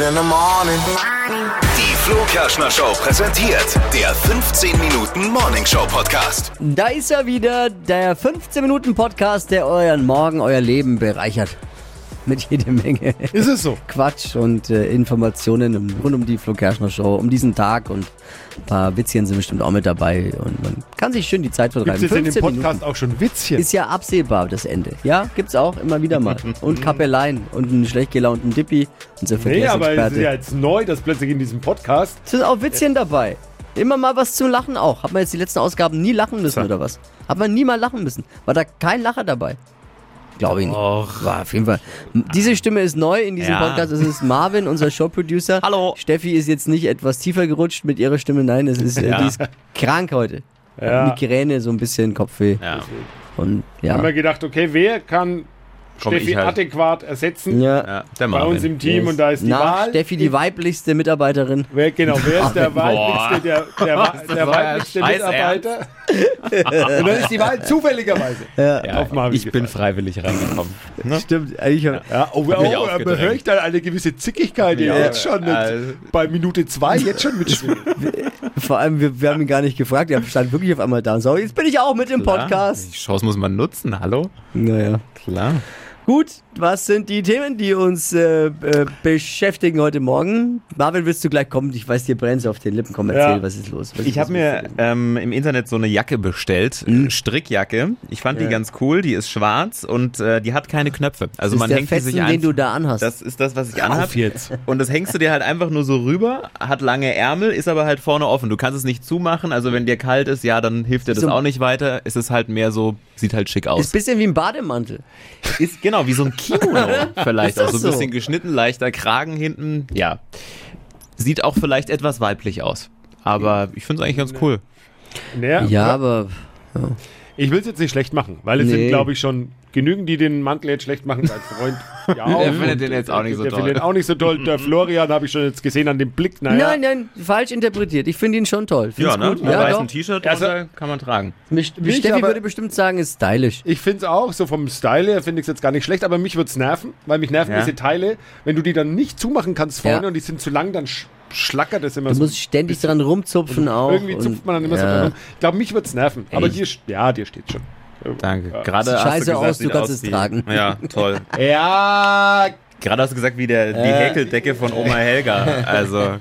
in the morning. Die Flo Kerschner Show präsentiert der 15 Minuten Morning Show Podcast. Da ist er wieder, der 15-Minuten-Podcast, der euren Morgen, euer Leben bereichert. Mit jede Menge Ist es so? Quatsch und äh, Informationen rund um die Flo Kerschner Show, um diesen Tag und ein paar Witzchen sind bestimmt auch mit dabei und man kann sich schön die Zeit Gibt vertreiben. es jetzt in dem 15 Podcast Minuten. auch schon Witzchen? Ist ja absehbar, das Ende. Ja, gibt's auch immer wieder mal. Und Kappeleien und einen schlecht gelaunten Dippi, unser nee, aber es ist Verkehrsexperte. ja jetzt neu, dass plötzlich in diesem Podcast. Es sind auch Witzchen dabei. Immer mal was zum Lachen auch. Hat man jetzt die letzten Ausgaben nie lachen müssen oder was? Hat man nie mal lachen müssen? War da kein Lacher dabei? Glaube ich nicht. War auf jeden Fall. Diese Stimme ist neu in diesem Ja. Podcast. Es ist Marvin, unser Showproducer. Hallo. Steffi ist jetzt nicht etwas tiefer gerutscht mit ihrer Stimme. Nein, es ist, äh, Ja. die ist krank heute. Ja. Migräne, so ein bisschen Kopfweh. Ja. Und ja. Haben wir gedacht, okay, wer kann Komm, Steffi halt. adäquat ersetzen ja. ja, der bei uns im Team? Und da ist die Nach Wahl. Steffi die weiblichste Mitarbeiterin. Wer, genau, wer ist der weiblichste, der, der, der euer weiblichste Mitarbeiter? Und dann ist die Wahl zufälligerweise ja, auf Marvin ich bin gefallen. freiwillig reingekommen. Ne? Stimmt, eigentlich. Ja, oh, mich oh, aber aufgedrängt. höre ich da eine gewisse Zickigkeit Ja, jetzt schon mit, also- bei Minute zwei jetzt schon mitspielen. Vor allem, wir, wir haben ihn gar nicht gefragt. Er stand wirklich auf einmal da und so, jetzt bin ich auch mit im Podcast. Die Chance muss man nutzen, hallo? Naja. Klar. Gut, was sind die Themen, die uns äh, äh, beschäftigen heute Morgen? Marvin, willst du gleich kommen? Ich weiß, dir brennt auf den Lippen. Komm, erzähl, Ja. was ist los? Was Ich habe mir ähm, im Internet so eine Jacke bestellt, Mhm. Strickjacke. Ich fand die ganz cool, die ist schwarz und äh, die hat keine Knöpfe. Also das man hängt die Fetzen, sich den einfach. du da anhast. Das ist das, was ich anhab. jetzt. Und das hängst du dir halt einfach nur so rüber, hat lange Ärmel, ist aber halt vorne offen. Du kannst es nicht zumachen, also wenn dir kalt ist, ja, dann hilft dir das So- auch nicht weiter. Es ist halt mehr so, sieht halt schick ist ein aus. bisschen wie ein Bademantel. Ist genau wie so ein Kimono vielleicht auch das so ein so? bisschen geschnitten, leichter Kragen hinten. Ja, sieht auch vielleicht etwas weiblich aus, aber ich finde es eigentlich ganz cool. Naja, Ja, aber Ich will es jetzt nicht schlecht machen, weil es Nee. sind, glaube ich, schon genügend, die den Mantel jetzt schlecht machen. Sein Freund ja auch. Der findet den jetzt auch nicht so der toll. findet ihn auch nicht so toll. Der Florian habe ich schon jetzt gesehen an dem Blick. Naja, nein, nein, falsch interpretiert. Ich finde ihn schon toll. Find's Ja, ne? gut. Mit Ja, weißem. T-Shirt Also- kann man tragen. Mich- Nicht, Steffi aber- würde bestimmt sagen, ist stylisch. Ich finde es auch, so vom Style her finde ich es jetzt gar nicht schlecht, aber mich würde es nerven, weil mich nerven Ja. diese Teile, wenn du die dann nicht zumachen kannst vorne Ja. und die sind zu lang, dann sch schlackert das immer Du so. musst ständig dran rumzupfen auch. Irgendwie und- zupft man dann immer so ja. dran. rum. Ich glaube, mich würde es nerven. Aber Echt? dir, st- ja, dir steht schon. Danke. Ja. Gerade Sieht hast scheiße du gesagt, aus, du kannst aus es tragen. Ja, toll. Ja, Gerade hast du gesagt, wie der, die Häkeldecke von Oma Helga. Also,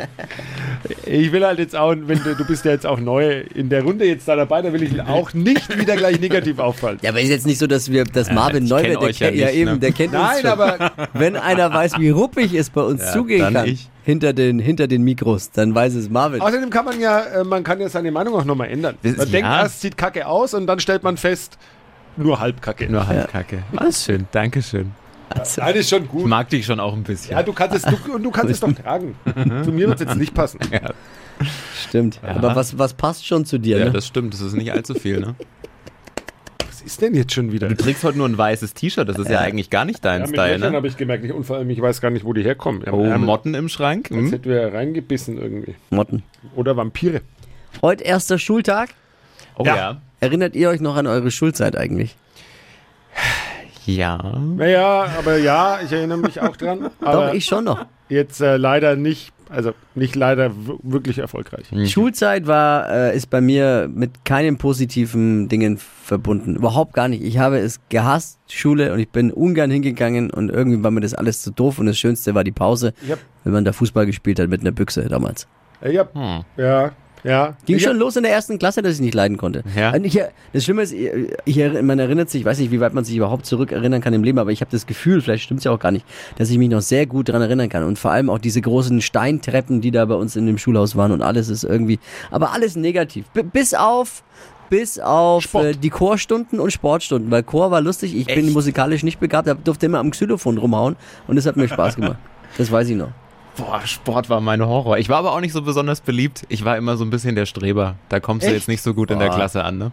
ich will halt jetzt auch, wenn du, du bist ja jetzt auch neu in der Runde jetzt da dabei, da will ich auch nicht wieder gleich negativ auffallen. Ja, aber ist jetzt nicht so, dass wir, dass Marvin ich neu kenn wird. Der euch ja kennt ja, nicht, eben, ne? der kennt uns Nein, schon. aber Wenn einer weiß, wie ruppig es bei uns Ja, zugehen dann kann, ich. hinter den, hinter den Mikros, dann weiß es Marvin. außerdem kann man ja, äh, man kann ja seine Meinung auch nochmal ändern. Das- Man denkt ja. erst, sieht kacke aus und dann stellt man fest, nur halb kacke. nur Halbkacke. Alles schön, danke schön. Also, Nein, ist schon Ich gut. mag dich schon auch ein bisschen. Ja, du kannst es, du, und du kannst es doch tragen. Zu mir wird es jetzt nicht passen. stimmt. Aber was, was passt schon zu dir, Ja, ne? das stimmt, das ist nicht allzu viel, ne? Was ist denn jetzt schon wieder? Du trägst heute nur ein weißes T-Shirt, das ist ja, eigentlich gar nicht dein Ja, mit Style, ne? habe ich gemerkt, und vor allem, ich weiß gar nicht, wo die herkommen. Ja, Oh, Ärmel. Motten im Schrank? Hm? hätten wir reingebissen irgendwie. Motten. Oder Vampire. Heute erster Schultag. Oh Ja. ja. Erinnert ihr euch noch an eure Schulzeit eigentlich? Ja. Naja, aber ja, ich erinnere mich auch dran. Aber Doch, ich schon noch. jetzt äh, leider nicht, also nicht leider wirklich erfolgreich. Schulzeit war, äh, ist bei mir mit keinen positiven Dingen verbunden. Überhaupt gar nicht. Ich habe es gehasst, Schule, und ich bin ungern hingegangen und irgendwie war mir das alles zu doof und das Schönste war die Pause, hab, wenn man da Fußball gespielt hat mit einer Büchse damals. ich hab, Hm. ja, ja. Ging ich schon los in der ersten Klasse, dass ich nicht leiden konnte. Ja. Ich, das Schlimme ist, ich, man erinnert sich, ich weiß nicht, wie weit man sich überhaupt zurückerinnern kann im Leben, aber ich habe das Gefühl, vielleicht stimmt es ja auch gar nicht, dass ich mich noch sehr gut daran erinnern kann. Und vor allem auch diese großen Steintreppen, die da bei uns in dem Schulhaus waren und alles ist irgendwie, aber alles negativ. B bis auf bis auf äh, die Chorstunden und Sportstunden, weil Chor war lustig, ich bin Echt? musikalisch nicht begabt, da durfte immer am Xylophon rumhauen und das hat mir Spaß gemacht. Das weiß ich noch. Boah, Sport war mein Horror. Ich war aber auch nicht so besonders beliebt. Ich war immer so ein bisschen der Streber. Da kommst du Echt? jetzt nicht so gut in der Boah. Klasse an, ne?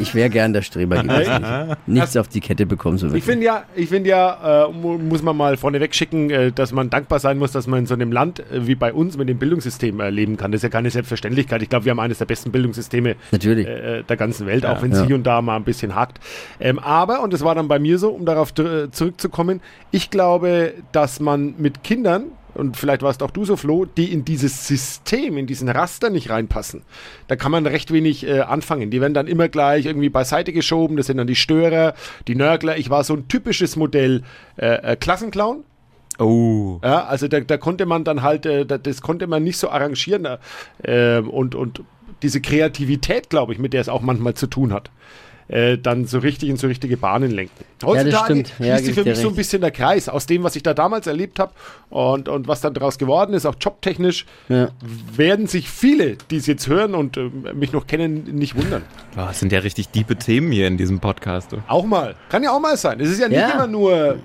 Ich wäre gern der Streber gewesen. Nichts auf die Kette bekommen, so Ich wirklich. finde ja, ich finde ja, äh, mu- muss man mal vorneweg schicken, äh, dass man dankbar sein muss, dass man in so einem Land äh, wie bei uns mit dem Bildungssystem äh, leben kann. Das ist ja keine Selbstverständlichkeit. Ich glaube, wir haben eines der besten Bildungssysteme Natürlich. äh, der ganzen Welt, auch wenn es Ja. hier und da mal ein bisschen hakt. Ähm, aber, und das war dann bei mir so, um darauf äh, zurückzukommen, ich glaube, dass man mit Kindern und vielleicht warst auch du so, Flo, die in dieses System, in diesen Raster nicht reinpassen. Da kann man recht wenig äh, anfangen. Die werden dann immer gleich irgendwie beiseite geschoben. Das sind dann die Störer, die Nörgler. Ich war so ein typisches Modell äh, äh, Klassenclown. Oh. Ja, also da, da konnte man dann halt, äh, da, das konnte man nicht so arrangieren äh, und, und diese Kreativität, glaube ich, mit der es auch manchmal zu tun hat, äh, dann so richtig in so richtige Bahnen lenken. Heutzutage stimmt. Ja, schließt sich für mich so ein recht. bisschen der Kreis aus dem, was ich da damals erlebt habe und, und was dann daraus geworden ist, auch jobtechnisch, Ja. werden sich viele, die es jetzt hören und äh, mich noch kennen, nicht wundern. Boah, das sind ja richtig diepe Themen hier in diesem Podcast. Du. Auch mal. Kann ja auch mal sein. Es ist ja nicht Ja. immer nur.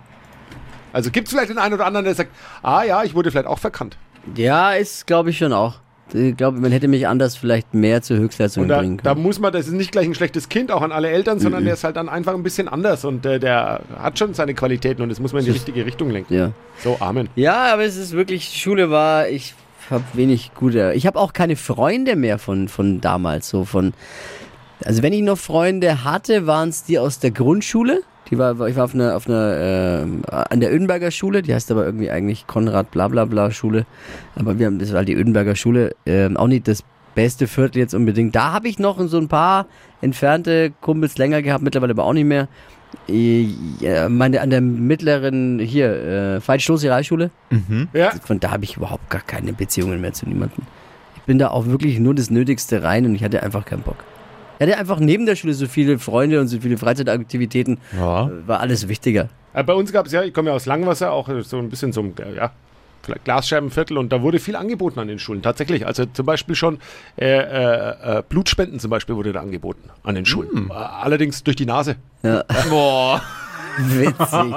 Also gibt es vielleicht den einen oder anderen, der sagt, ah ja, ich wurde vielleicht auch verkannt. Ja, ist, glaube ich, schon auch. Ich glaube, man hätte mich anders vielleicht mehr zur Höchstleistung da, bringen da können. muss man, das ist nicht gleich ein schlechtes Kind, auch an alle Eltern, sondern der ist halt dann einfach ein bisschen anders und äh, der hat schon seine Qualitäten und das muss man in die richtige Richtung lenken. ja. So, Amen. ja, aber es ist wirklich, Schule war, ich habe wenig gute, ich habe auch keine Freunde mehr von, von damals, so von, also wenn ich noch Freunde hatte, waren es die aus der Grundschule. Die war, ich war auf einer, auf einer, äh, an der Ödenberger Schule, die heißt aber irgendwie eigentlich Konrad Blablabla Schule. Aber wir haben, das war halt die Ödenberger Schule, ähm, auch nicht das beste Viertel jetzt unbedingt. Da habe ich noch so ein paar entfernte Kumpels länger gehabt, mittlerweile aber auch nicht mehr. Äh, ja, meine, an der mittleren, hier, äh, Veit-Stoße Realschule, Ja, von da habe ich überhaupt gar keine Beziehungen mehr zu niemandem. Ich bin da auch wirklich nur das Nötigste rein und ich hatte einfach keinen Bock. Ich hatte einfach neben der Schule so viele Freunde und so viele Freizeitaktivitäten. Ja. Äh, War alles wichtiger. äh, bei uns gab es ja, ich komme ja aus Langwasser, auch äh, so ein bisschen so ein, ja, vielleicht Glasscherbenviertel und da wurde viel angeboten an den Schulen, tatsächlich. Also zum Beispiel schon äh, äh, Blutspenden zum Beispiel wurde da angeboten an den Schulen. Äh, allerdings durch die Nase. Boah. Witzig.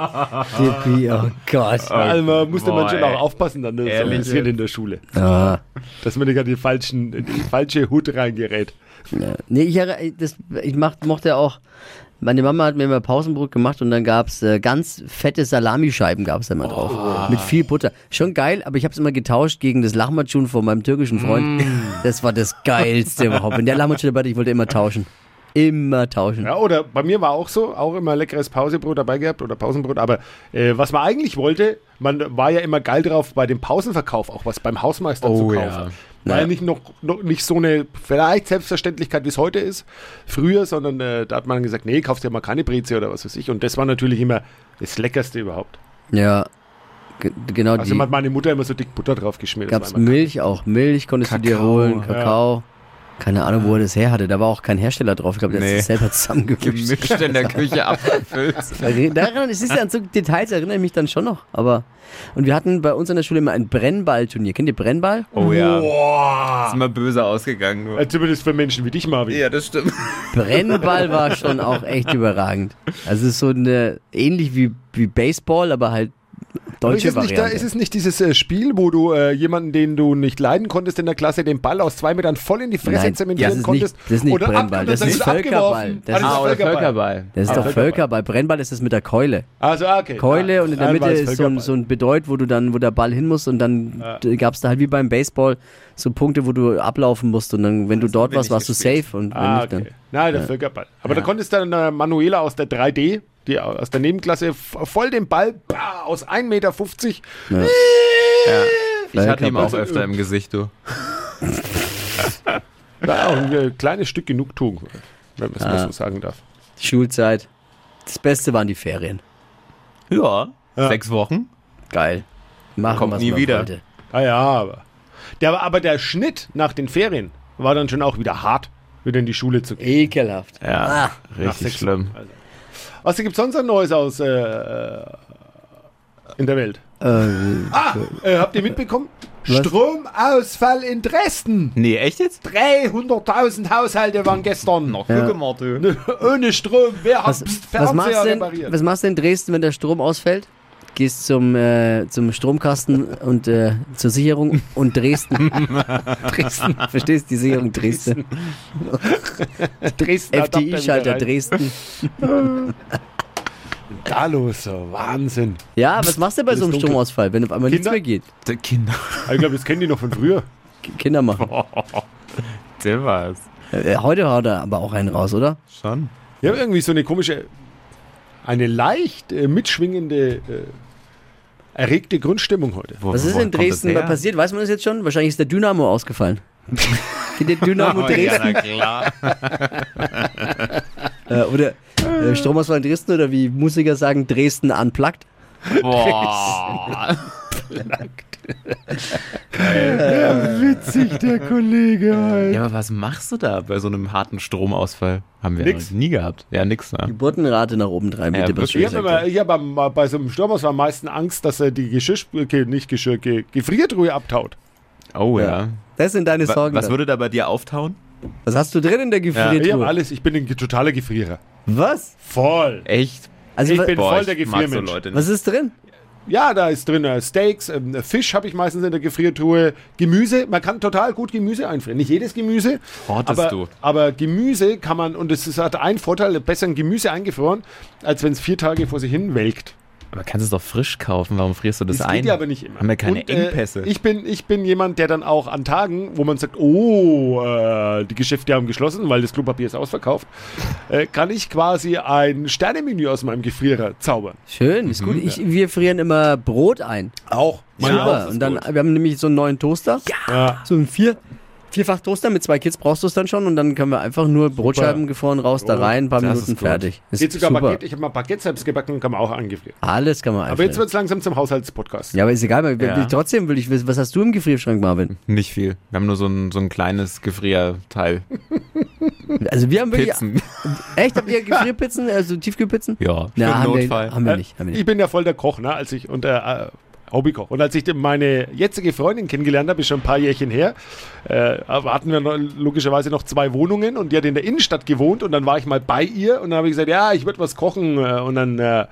Dippi, oh Gott. also man musste man schon auch aufpassen dann ne, so Ehrlich jetzt? in der Schule, Ah. dass man nicht an die, falschen, in die falsche Hut reingerät. Ja. Nee, ich, erre- das, ich mach, mochte auch, meine Mama hat mir immer Pausenbrot gemacht und dann gab's äh, ganz fette Salamischeiben gab's da immer drauf. Mit viel Butter. Schon geil, aber ich habe es immer getauscht gegen das Lahmacun von meinem türkischen Freund. Das war das Geilste überhaupt. Wenn der Lahmacun dabei ich wollte immer tauschen. Immer tauschen. Ja, oder bei mir war auch so, auch immer leckeres Pausebrot dabei gehabt oder Pausenbrot. Aber äh, was man eigentlich wollte, man war ja immer geil drauf, bei dem Pausenverkauf auch was beim Hausmeister Oh, zu ja. kaufen. War ja nicht noch, noch nicht so eine vielleicht Selbstverständlichkeit, wie es heute ist, früher, sondern äh, da hat man gesagt, nee, kaufst ja mal keine Breze oder was weiß ich. Und das war natürlich immer das Leckerste überhaupt. Ja. Ge- Genau Also die. hat meine Mutter immer so dick Butter drauf geschmiert. War immer Milch auch. Milch konntest du dir Kakao, holen, ja. Keine Ahnung, wo er das her hatte. Da war auch kein Hersteller drauf. Ich glaube, der hat Nee. es selber zusammengemischt. Gemischt in der Küche abgefüllt. Daran, es ist ja an so Details erinnere ich mich dann schon noch. Aber und wir hatten bei uns an der Schule immer ein Brennballturnier. Kennt ihr Brennball? Oh ja. Boah! Ist immer böse ausgegangen. Nur. Zumindest für Menschen wie dich, Marvin. Ja, das stimmt. Brennball war schon auch echt überragend. Also es ist so eine ähnlich wie, wie Baseball, aber halt Ist deutsche es, nicht, da, Variante. ist es nicht dieses äh, Spiel, wo du äh, jemanden, den du nicht leiden konntest in der Klasse, den Ball aus zwei Metern voll in die Fresse Nein, zementieren das ist konntest? nicht- das ist nicht oder Brennball, das dann ist Völkerball. Das Ah, ist Ah, oder Völkerball. das ist Ah, doch Völkerball. Völkerball. Brennball ist das mit der Keule. Also, ah, okay. Keule Ja, und in der Mitte ist so ein, Völkerball. so ein Bedeut, wo du dann, wo der Ball hin muss und dann gab es da halt wie beim Baseball so Punkte, wo du ablaufen musst und dann, wenn du dort wir warst, warst du safe und wenn Ah, nicht, dann. Nein, der Völkerball. Aber da konntest dann äh, Manuela aus der 3D, die aus der Nebenklasse, voll den Ball bah, aus 1,50 Meter. Ja. Ja. Ich hatte ihm auch öfter im Gesicht, du. Ja, auch ein äh, kleines Stück Genugtuung, wenn man es mal Ah. so sagen darf. Schulzeit. Das Beste waren die Ferien. Ja. Ja. Sechs Wochen. Geil. Machen, Kommt was nie man wieder. wollte. Ah ja, aber der, aber der Schnitt nach den Ferien war dann schon auch wieder hart, wieder in die Schule zu gehen. Ekelhaft. Ja. Ah. Richtig schlimm. Also. Was gibt es sonst noch Neues aus äh, äh, in der Welt? Äh, Ah, äh, habt ihr mitbekommen? Was? Stromausfall in Dresden. Nee, echt jetzt? 300.000 Haushalte waren gestern noch. Ja. Ohne Strom. Wer hat was, Psst, was, machst Fernseher du denn, repariert? was machst du in Dresden, wenn der Strom ausfällt? Gehst zum, äh, zum Stromkasten und äh, zur Sicherung und Dresden. Dresden. Verstehst du die Sicherung Dresden? Dresden FDI-Schalter Dresden. Da los, Wahnsinn. Ja, was machst du bei so einem dunkel. Stromausfall, wenn auf einmal nichts Kinder? mehr geht? Der Kinder. Ich glaube, das kennen die noch von früher. Kinder machen. Der war's. Äh, heute haut er aber auch einen raus, oder? Schon. Wir haben irgendwie so eine komische, eine leicht äh, mitschwingende äh, erregte Grundstimmung heute. Wo- Was ist in Dresden her? passiert? Weiß man das jetzt schon? Wahrscheinlich ist der Dynamo ausgefallen. Der Dynamo Oh, ja, Dresden? na klar. Äh, oder äh, Stromausfall in Dresden oder wie Musiker sagen, Dresden unplugged? Boah. Ja, witzig, der Kollege halt. Ja, aber was machst du da bei so einem harten Stromausfall? Haben wir Nix. noch nie gehabt. Ja, nix. Ne? Geburtenrate nach oben treiben, Ja, bitte. du Ich habe ich hab bei so einem Sturmausfall am meisten Angst, dass er die Geschirr, okay, nicht Geschirr, Ge Gefriertruhe abtaut. Oh ja. Ja. Das sind deine Sorgen. Was dann. würde da bei dir auftauen? was hast du drin in der Ich habe Gefriertruhe? alles, ich bin ein totaler Gefrierer. was? Voll. Echt? Also, Ich bin voll ich der so Gefriermensch. Leute nicht. was ist drin? Ja, da ist drin äh, Steaks, ähm, Fisch habe ich meistens in der Gefriertruhe, Gemüse. Man kann total gut Gemüse einfrieren. Nicht jedes Gemüse. Hortest aber, du? aber Gemüse kann man, und es hat einen Vorteil, besser ein Gemüse eingefroren, als wenn es vier Tage vor sich hin welkt. Aber kannst du es doch frisch kaufen. Warum frierst du das, Das ein? geht ja aber nicht immer. Haben wir keine Und, äh, Engpässe? ich, bin, ich bin jemand, der dann auch an Tagen, wo man sagt, oh, äh, die Geschäfte haben geschlossen, weil das Klopapier ist ausverkauft, äh, kann ich quasi ein Sternemenü aus meinem Gefrierer zaubern. Schön, ist gut. Ich, wir frieren immer Brot ein. Auch. Super. Und dann, wir haben nämlich so einen neuen Toaster. Ja. So ein vier, vierfach Toaster mit zwei Kids brauchst du es dann schon und dann können wir einfach nur Brotscheiben gefroren raus da Oh, rein, ein paar Minuten fertig. Ist Geht sogar super. Baguette. Ich habe mal Baguette selbst gebacken, kann man auch angefrieren. Alles kann man einfach. Aber jetzt wird es langsam zum Haushaltspodcast. ja, aber ist egal, weil Ja. trotzdem will ich wissen, was hast du im Gefrierschrank, Marvin? Nicht viel. Wir haben nur so ein, so ein kleines Gefrierteil. Also wir haben wirklich. Pizzen. Echt? Habt ihr Gefrierpizzen, also Tiefkühlpizzen? Ja, für Na, haben Notfall. wir, haben wir Äh, nicht. Haben wir Ich nicht. bin ja voll der Koch, ne? Als ich und der äh, Hobbykoch. Und als ich meine jetzige Freundin kennengelernt habe, ist schon ein paar Jährchen her, äh, hatten wir noch, logischerweise noch zwei Wohnungen und die hat in der Innenstadt gewohnt und dann war ich mal bei ihr und dann habe ich gesagt, ja, ich würde was kochen äh, und dann äh,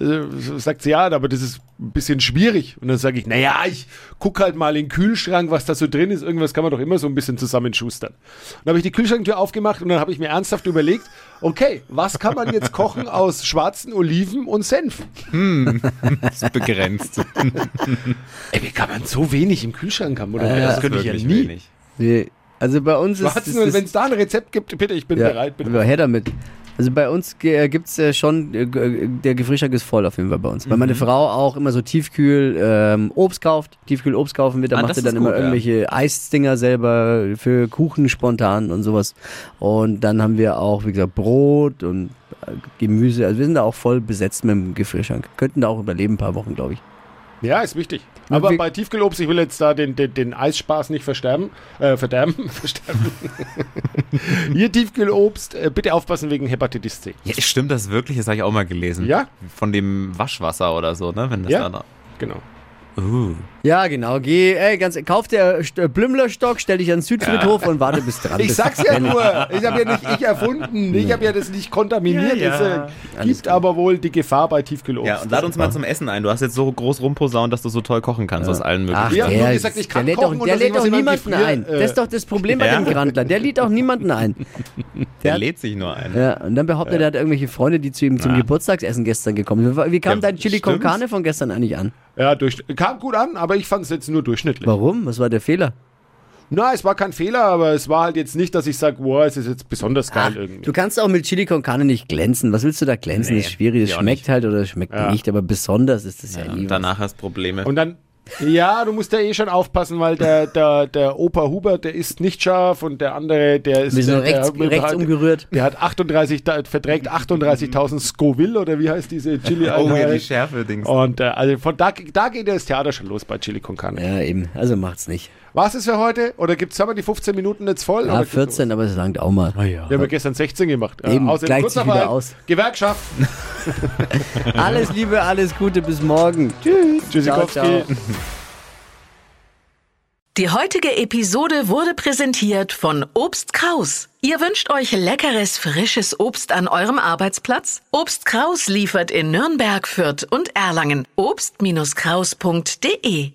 äh, sagt sie, ja, aber das ist ein bisschen schwierig. Und dann sage ich, naja, ich gucke halt mal in den Kühlschrank, was da so drin ist. Irgendwas kann man doch immer so ein bisschen zusammenschustern. Und dann habe ich die Kühlschranktür aufgemacht und dann habe ich mir ernsthaft überlegt, okay, was kann man jetzt kochen aus schwarzen Oliven und Senf? Das ist begrenzt. Ey, wie kann man so wenig im Kühlschrank haben? Oder? Ja, das könnte ich ja nie. wenig. Nee. Also bei uns ist, Schwarzen, wenn es da ein Rezept gibt, bitte, ich bin ja, bereit. Bitte. her damit. Also bei uns äh, gibt es äh, schon, äh, der Gefrierschrank ist voll auf jeden Fall bei uns. Weil Mhm. meine Frau auch immer so Tiefkühl ähm, Obst kauft, Tiefkühl Obst kaufen wird, da Ah, macht sie dann ist immer gut, ja. irgendwelche Eisdinger selber für Kuchen spontan und sowas. Und dann haben wir auch, wie gesagt, Brot und Gemüse. Also wir sind da auch voll besetzt mit dem Gefrierschrank. Könnten da auch überleben ein paar Wochen, glaube ich. Ja, ist wichtig. Aber bei Tiefkühlobst, ich will jetzt da den, den, den Eisspaß nicht versterben, äh, verderben, versterben. Hier Tiefkühlobst, äh, bitte aufpassen wegen Hepatitis C. Ja, stimmt das wirklich? Das habe ich auch mal gelesen. Ja? Von dem Waschwasser oder so, ne? Wenn das Ja. da. Genau. Uh. Ja, genau. Geh, ey, ganz, kauf der St- Blümlerstock, stell dich ans Südfriedhof und warte bis dran Ich sag's ja nur, ich habe ja nicht ich erfunden, ich habe ja das nicht kontaminiert. Ja, ja. Es äh, gibt aber wohl die Gefahr bei Tiefkühlobst. Ja, und lad uns mal zum Essen ein. Du hast jetzt so groß rumposaunt, dass du so toll kochen kannst aus allen möglichen. Ach, Ja, der, gesagt, ich kann der lädt kochen doch, und der lädt doch niemanden Gefrier, ein. äh, das ist doch das Problem bei Ja? dem Grandler. Der lädt auch niemanden ein. Der lädt sich nur ein. Ja, und dann behauptet er, hat irgendwelche Freunde, die zu ihm zum Ja. Geburtstagsessen gestern gekommen sind. Wie kam Ja, dein Chili con. Carne von gestern eigentlich an? Ja, durch, kam gut an, aber ich fand es jetzt nur durchschnittlich. Warum? Was war der Fehler? Na, es war kein Fehler, aber es war halt jetzt nicht, dass ich sage, wow, es ist jetzt besonders geil Ach, irgendwie. du kannst auch mit Chili con Carne nicht glänzen. Was willst du da glänzen? Nee, ist schwierig. Das auch schmeckt nicht. halt oder es schmeckt Ja. nicht, aber besonders ist das ja, Ja, nie. und danach hast Probleme. Und dann, ja, du musst ja eh schon aufpassen, weil der, der, der Opa Hubert, der ist nicht scharf und der andere, der ist. Der, rechts, der, rechts hat, umgerührt. Der hat 38, da- verträgt 38.000 Scoville oder wie heißt diese chili oh, ja, die? Schärfe-Dings. Und äh, also von da, da geht das Theater schon los bei Chili con Carne. Ja, eben. Also macht's nicht. Was ist für heute? Oder gibt's haben wir die 15 Minuten jetzt voll? Ja, Oder gibt's noch 14, aber es langt auch mal. Ah, ja. Wir haben ja gestern 16 gemacht. Eben, außerdem gleicht sich wieder aus. Gewerkschaft. Alles Liebe, alles Gute, bis morgen. Tschüss. Tschüssikowski. Ciao, ciao. Die heutige Episode wurde präsentiert von Obst Kraus. Ihr wünscht euch leckeres, frisches Obst an eurem Arbeitsplatz? Obst Kraus liefert in Nürnberg, Fürth und Erlangen. Obst-Kraus.de